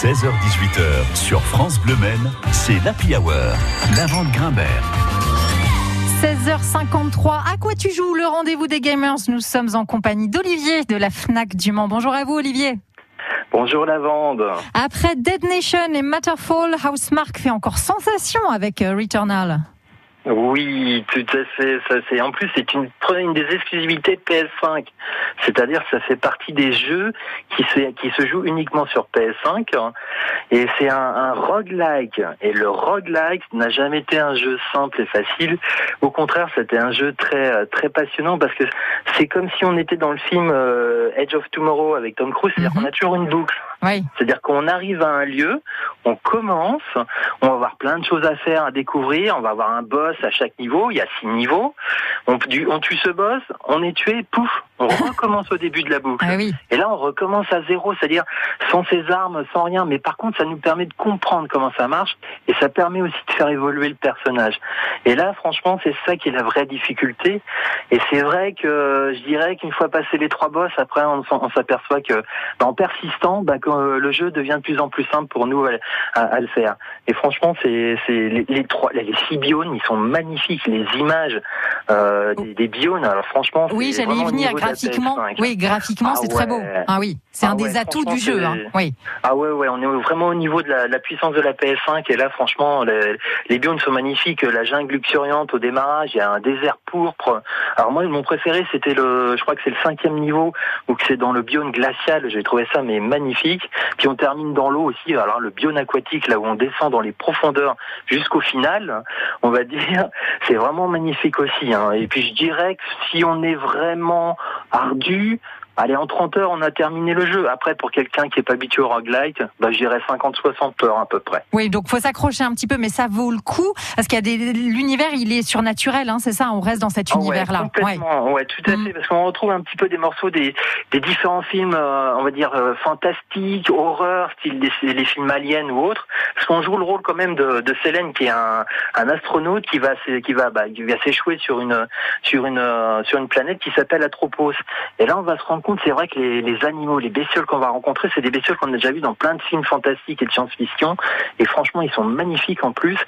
16h-18h sur France Bleu Men, c'est l'Happy Hour. La vente Grimbert. 16h53, à quoi tu joues Le rendez-vous des gamers? Nous sommes en compagnie d'Olivier de la FNAC du Mans. Bonjour à vous Olivier. Bonjour Lavande. Après Dead Nation et Matterfall, Housemark fait encore sensation avec euh, Returnal. Oui, tout à fait. Ça, c'est en plus c'est une, une des exclusivités de PS5. C'est-à-dire ça fait partie des jeux qui se qui se jouent uniquement sur PS5 et c'est un, un roguelike. Et le roguelike n'a jamais été un jeu simple et facile. Au contraire, c'était un jeu très très passionnant parce que c'est comme si on était dans le film euh, Edge of Tomorrow avec Tom Cruise. C'est-à-dire qu'on a toujours une boucle. Oui. C'est-à-dire qu'on arrive à un lieu, on commence, on va avoir plein de choses à faire, à découvrir, on va avoir un boss à chaque niveau, il y a six niveaux, on, on tue ce boss, on est tué, pouf, on recommence au début de la boucle. Ah oui. Et là, on recommence à zéro, c'est-à-dire sans ses armes, sans rien, mais par contre, ça nous permet de comprendre comment ça marche, et ça permet aussi de faire évoluer le personnage. Et là, franchement, c'est ça qui est la vraie difficulté, et c'est vrai que je dirais qu'une fois passé les trois boss, après, on, on s'aperçoit que, bah, en persistant, bah, que le jeu devient de plus en plus simple pour nous à, à, à le faire. Et franchement, c'est les, les, trois, les six biones, ils sont magnifiques. Les images euh, des, des alors franchement, oui, j'allais y venir graphiquement. Oui, graphiquement, c'est ah très beau. Ah oui, c'est ah un ouais, des atouts du jeu. Hein. Oui. Ah ouais, ouais, on est vraiment au niveau de la, la puissance de la PS5 et là, franchement, les, les biones sont magnifiques. La jungle luxuriante au démarrage, il y a un désert pourpre. Alors moi, mon préféré, c'était le, je crois que c'est le cinquième niveau où c'est dans le biome glacial. J'ai trouvé ça mais magnifique. Puis on termine dans l'eau aussi. Alors le biome aquatique, là où on descend dans les profondeurs jusqu'au final, on va dire, c'est vraiment magnifique aussi. Hein. Et puis je dirais que si on est vraiment ardu, Allez, en 30 heures, on a terminé le jeu. Après, pour quelqu'un qui n'est pas habitué au roguelike, bah, je dirais 50-60 heures à peu près. Oui, donc faut s'accrocher un petit peu, mais ça vaut le coup parce qu'il y a des l'univers, il est surnaturel, hein, c'est ça. On reste dans cet Ah univers-là. Ouais, ouais. ouais. tout à Mm. fait, parce qu'on retrouve un petit peu des morceaux des, des différents films, euh, on va dire euh, fantastiques, horreur, style des, les films aliens ou autres. Parce qu'on joue le rôle quand même de, de Selene, qui est un, un astronaute qui va qui va bah, qui va s'échouer sur une sur une euh, sur une planète qui s'appelle Atropos. Et là, on va se rendre compte, c'est vrai que les, les animaux, les bestioles qu'on va rencontrer, c'est des bestioles qu'on a déjà vues dans plein de films fantastiques et de science-fiction. Et franchement, ils sont magnifiques en plus.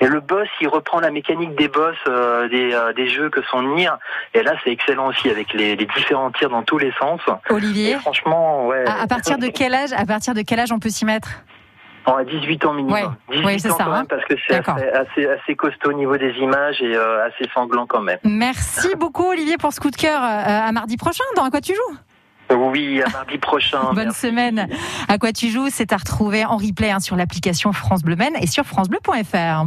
Et le boss, il reprend la mécanique des boss euh, des, euh, des jeux que sont Nier. Et là, c'est excellent aussi avec les, les différents tirs dans tous les sens. Et Olivier, franchement, ouais. à, à partir de quel âge, à partir de quel âge on peut s'y mettre? A 18 ans minimum. Ouais, 18 ouais, c'est ans ça, quand même, hein. parce que c'est assez, assez, assez costaud au niveau des images et euh, assez sanglant quand même. Merci beaucoup Olivier pour ce coup de cœur. Euh, à mardi prochain, dans À quoi tu joues? Oui, à mardi prochain. Bonne Merci. semaine. À quoi tu joues, c'est à retrouver en replay hein, sur l'application France Bleu Men et sur francebleu.fr.